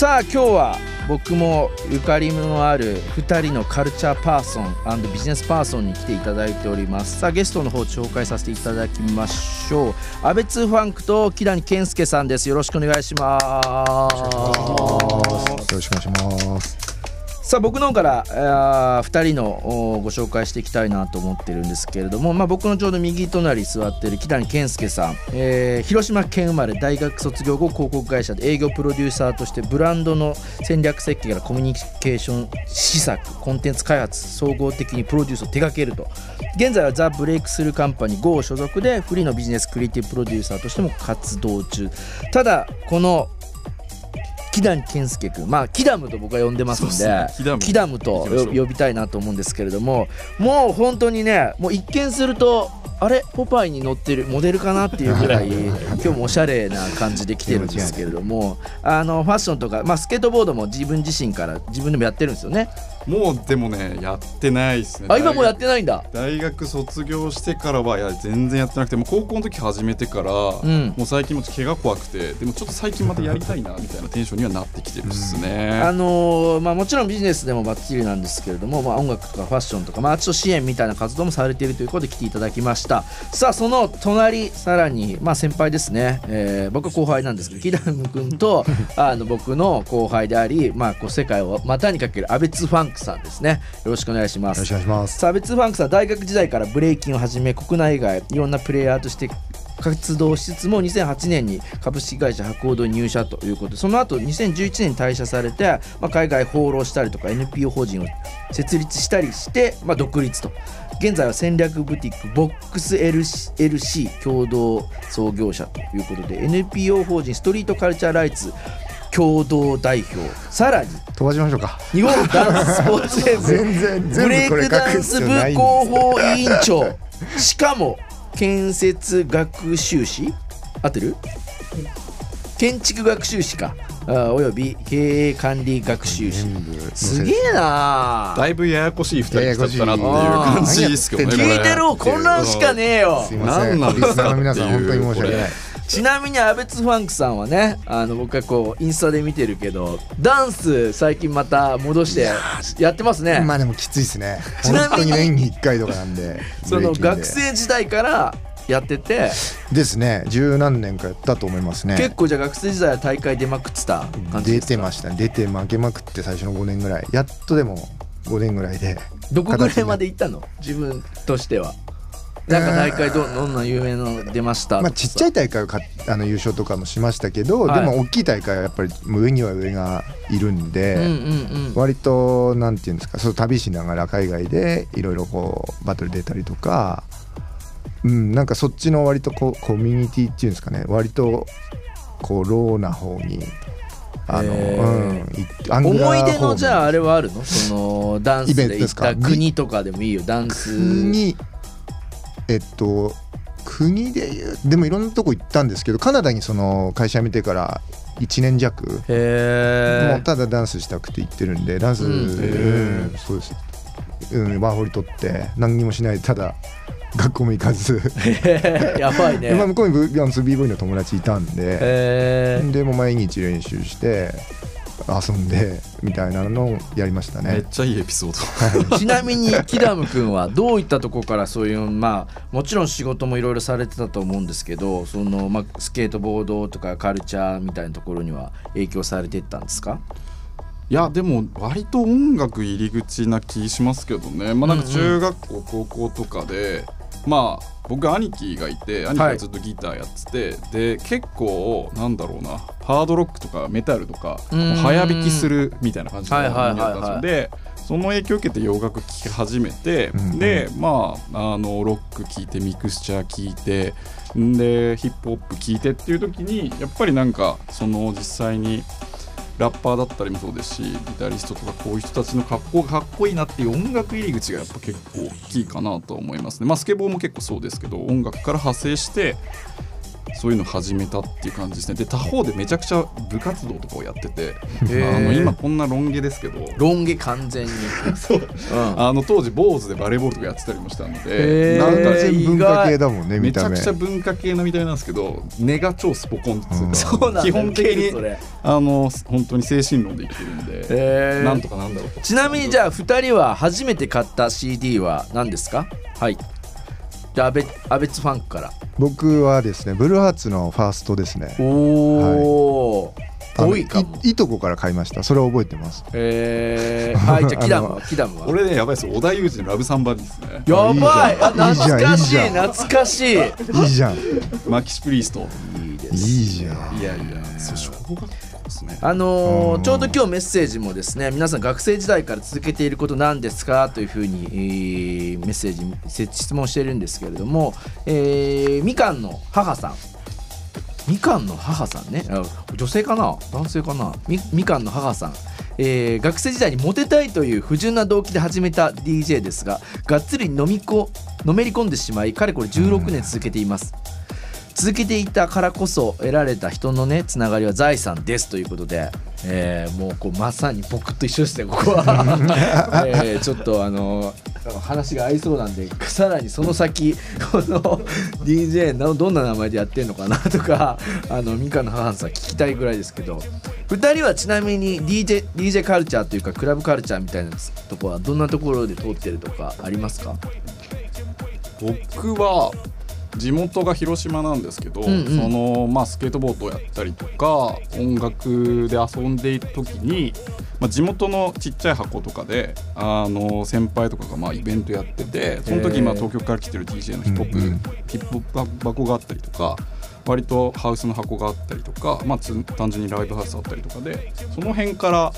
さあ今日は僕もゆかりのある2人のカルチャーパーソンビジネスパーソンに来ていただいております。さあゲストの方紹介させていただきましょう。阿部ツーファンクと木谷健介さんです。よろしくお願いします。よろしくお願いします。さあ僕の方から2人のご紹介していきたいなと思ってるんですけれども、まあ、僕のちょうど右隣座ってる木谷健介さん、えー、広島県生まれ大学卒業後広告会社で営業プロデューサーとしてブランドの戦略設計からコミュニケーション施策コンテンツ開発総合的にプロデュースを手掛けると。現在はザ・ブレイクスルーカンパニー GO 所属でフリーのビジネスクリエイティブプロデューサーとしても活動中。ただこの木谷健介君。まあキダムと僕は呼んでますんでキダム。と呼びたいなと思うんですけれどももう本当にねもう一見するとあれ？ポパイに乗ってるモデルかなっていうぐらい。今日もおしゃれな感じで来てるんですけれどもあのファッションとか、まあ、スケートボードも自分自身から自分でもやってるんですよね。もうでもねやってないですね。あ今もやってないんだ。大学卒業してからはいや全然やってなくても高校の時始めてから、うん、もう最近も怪我怖くてでもちょっと最近またやりたいなみたいなテンションにはなってきてるっすね、うん、あのー、まあもちろんビジネスでもばっちりなんですけれども、まあ、音楽とかファッションとかまあちょっと支援みたいな活動もされているということで来ていただきました。さあその隣さらにまあ先輩ですね、えー、僕は後輩なんですけど 木田君とあの僕の後輩でありまあこう世界を股にかけるアベツファンクさんですね。よろしくお願いします。よろしくお願いします。サーベツファンクさん大学時代からブレイキンをはじめ国内外いろんなプレイヤーとして活動しつつも2008年に株式会社博報堂に入社ということでその後2011年に退社されて、まあ、海外放浪したりとか NPO 法人を設立したりして、まあ、独立と。現在は戦略ブティックボックス LC 共同創業者ということで NPO 法人ストリートカルチャーライツ共同代表。さらに飛ばしましょうか。日本ダンススポーツ連盟ブレイクダンス部広報委員長。しかも建設学習士？合ってる？建築学習士か。および経営管理学習士。すげえなだいぶややこしい2人来ちゃったなっていう感じですけどね聞いてる混乱しかねえよ。何なんですか皆さん本当に申し訳ないちなみにアベツファンクさんはねあの僕はこうインスタで見てるけどダンス最近また戻してやってますね。まあでもきついですね。ちなみに年に1回とかなんでその学生時代からやってて。ですね。十何年かやったと思いますね。結構じゃあ学生時代は大会出まくってた感じ出てました出て負けまくって最初の5年ぐらい。やっとでも5年ぐらいで。どこぐらいまで行ったの？自分としてはなんか大会どどんな有名の出ました？まあ、ちっちゃい大会をかあの優勝とかもしましたけど、はい、でも大きい大会はやっぱり上には上がいるんで、うんうんうん、割となんていうんですかそう旅しながら海外でいろいろこうバトル出たりとか、うん、なんかそっちの割とこうコミュニティっていうんですかね割とこうローな方にあの、うん、思い出のじゃああれはあるの？そのダンスで行った国とかでもいいよ。ダンス。国えっと国でいうでもいろんなとこ行ったんですけどカナダにその会社辞めてから1年弱もうただダンスしたくて行ってるんでダンス、うん、そうです、うん、ワーホリ取って何にもしないでただ学校も行かず。やばいね、まあ、向こうに b ボーイの友達いたんで。でも毎日練習して遊んでみたいなのをやりましたね。めっちゃいいエピソード。ちなみにキダム君はどういったところからそういうまあもちろん仕事もいろいろされてたと思うんですけどその、まあ、スケートボードとかカルチャーみたいなところには影響されてったんですか？いやでも割と音楽入り口な気しますけどね。まあなんか中学校、高校とかでまあ僕兄貴がいて兄貴がずっとギターやってて、はい、で結構なんだろうなハードロックとかメタルとか早弾きするみたいな感じだったので。その影響を受けて洋楽聴き始めて、うんうん、でまああのロック聴いてミクスチャー聴いてでヒップホップ聴いてっていう時にやっぱりなんかその実際にラッパーだったりもそうですしギタリストとかこういう人たちの格好がかっこいいなっていう音楽入り口がやっぱ結構大きいかなと思いますね。まあスケボーも結構そうですけど音楽から派生してそういうの始めたっていう感じですね。で他方でめちゃくちゃ部活動とかをやっててあの今こんなロン毛ですけど。ロン毛完全に。そう、うん、あの当時坊主でバレーボールとかやってたりもしたのでなんか文化系だもんねめちゃくちゃ文化系のみたいなんですけど根が超スポコンっていうか、そう基本的にあの本当に精神論で生きてるんでなんとかなんだろうちなみにじゃあ2人は初めて買った CD は何ですか？はいじゃあアベアベツファンクから。僕はですねブルーハーツのファーストですね。おお、はい、多いかも。いとこから買いました。それを覚えてます。えー、はいじゃあ キダムは？キダムは？俺ねやばいです。織田裕二のラブサンバですね。やばい。懐かしい。懐かしい。いいじゃん。マキシプリースト。いいですいいじゃん。いやいやそう小学ですね。あのー、ちょうど今日メッセージもですね皆さん学生時代から続けていることなんですかというふうに、えー、メッセージ質問してるんですけれども、えー、みかんの母さん。みかんの母さんね。女性かな？男性かな？みみかんの母さん。えー、学生時代にモテたいという不純な動機で始めた DJ ですががっつり飲みこのめり込んでしまいかれこれ16年続けています、うん続けていたからこそ得られた人のねつながりは財産ですということで、えー、もうこうまさに僕と一緒ですねここは、えー、ちょっとあの話が合いそうなんでさらにその先この DJ のどんな名前でやってんのかなとかあのミカの母さん聞きたいぐらいですけど。2人はちなみに DJ, DJ カルチャーというかクラブカルチャーみたいなとこはどんなところで通ってるとかありますか？僕は地元が広島なんですけど、うんうん、そのまあ、スケートボードをやったりとか音楽で遊んでいる時に、まあ、地元のちっちゃい箱とかであの先輩とかがまあイベントやっててその時まあ東京から来てる DJ のヒップホップ、うんうん、ヒップホップ箱があったりとか。割とハウスの箱があったりとか、まあ、単純にライブハウスあったりとかでその辺から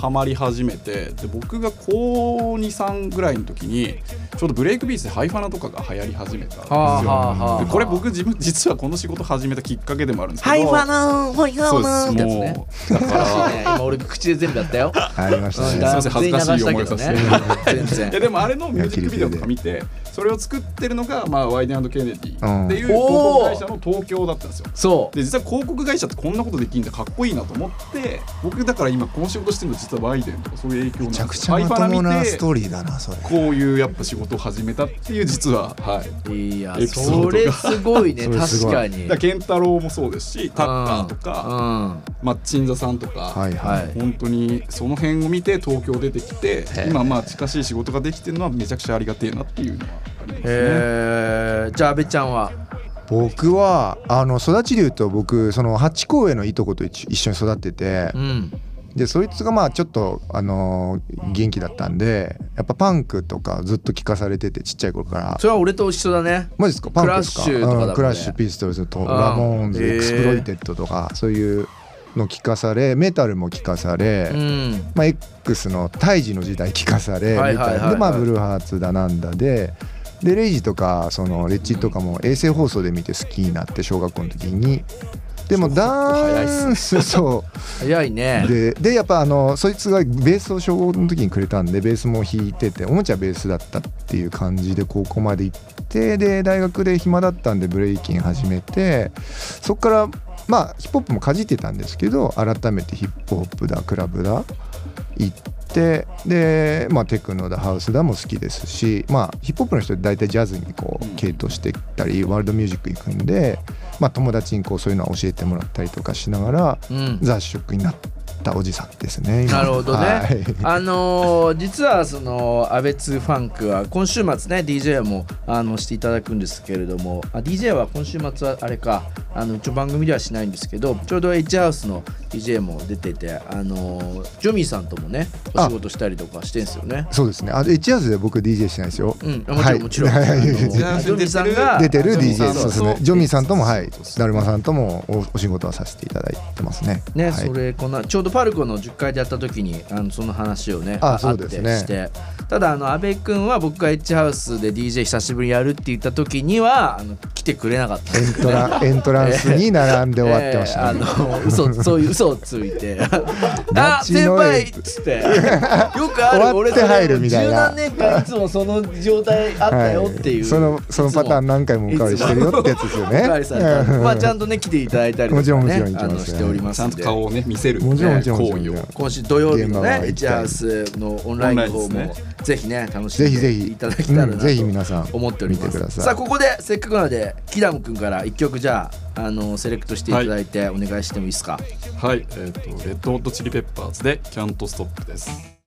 ハマり始めてで僕が高23ぐらいの時にちょうどブレイクビーツでハイファナとかが流行り始めたんですよ。はあはあ、これ僕自分実はこの仕事始めたきっかけでもあるんですけどハイファナハイファナってやつねだから今俺口で全部やったよありましたねすみません恥ずかしい思いさせて、ね、いやでもあれのミュージックビデオとか見てそれを作ってるのが、まあ、ワイデンケネディっていう広告会社の東京だったんですよ。そうで実は広告会社ってこんなことできるんだかっこいいなと思って僕だから今この仕事してるの実はワイデンとかそういう影響めちゃくちゃまともなストーリーだなそれ。こういうやっぱ仕事を始めたっていう実ははい。いやそれすごいね 確かに。だ健太郎もそうですしタッカーとか、マッチンザさんとか、はいはい、本当にその辺を見て東京出てきて今まあ近しい仕事ができてるのはめちゃくちゃありがてえなっていうのはありますね。えー、じゃあ阿部ちゃんは？僕はあの育ちでいうと僕その八甲へのいとこと一緒に育ってて、うん、でそいつがまあちょっとあのー、元気だったんでやっぱパンクとかずっと聞かされててちっちゃい頃から。それは俺と一緒だね。マジですか？パンクですか？クラッシュとか、ね。うん、クラッシュピストルズとラモーンズエクスプロイテッドとかそういうの聞かされメタルも聞かされ、うん、まあ、X の TAIJI の時代聞かされ、みたいな。でまあブルーハーツだなんだででレイジとかそのレッチリとかも衛星放送で見て好きになって小学校の時にでもダンスそう。早いね。ででやっぱあのそいつがベースを小5の時にくれたんでベースも弾いてておもちゃベースだったっていう感じで高校まで行ってで大学で暇だったんでブレイキン始めてそこからまあヒップホップもかじってたんですけど改めてヒップホップだクラブだ行ってで、まあ、テクノだハウスだも好きですし、まあ、ヒップホップの人って大体ジャズにこう系統してったりワールドミュージック行くんで、まあ、友達にこうそういうのを教えてもらったりとかしながら、雑食になってったおじさんですね。なるほどね。はい、あのー、実はそのアベツファンクは今週末ね DJ もあのしていただくんですけれども、あ DJ は今週末はあれかあの一応番組ではしないんですけど、ちょうど H ハウスの DJ も出てて、あのー、ジョミーさんともねお仕事したりとかしてんすよね。そうですね。あ H ハウスで僕 DJ してないですよ。うん、もちろん、もちろん。ジョミーさんが出てる DJ そうですね。ジョミーさんともはい、だるまさんともおお仕事はさせていただいてますね。ね、それこんなちょうどパルコの10回でやった時にあのその話をねあそうですね。して。ただあの阿部君は僕がエッジハウスで DJ 久しぶりにやるって言った時にはあの来てくれなかった、ね、エントラ エントランスに並んで終わってました、ね、え。ー、あの嘘そういう嘘嘘をついて「あ先輩!」っつって。よくある俺 終わって入るみたいな。十何年間いつもその状態あったよっていう、はい、そのそのパターン何回もおかわりしてるよってやつですよね。おかわりされたまあちゃんとね来ていただいたりとか、ね、もちろんもちろんしておりますちゃんと顔をね見せるもちろん行為を今週土曜日のねエチハウスのオンラインの方もぜひね楽しんぜひぜひでいただけたらなぜひ皆さん思っております。見てください。さあここでせっかくなのでキダム君から一曲じゃああのセレクトしていただいてお願いしてもいいですか、はいえっ、とレッドホットチリペッパーズでキャントストップです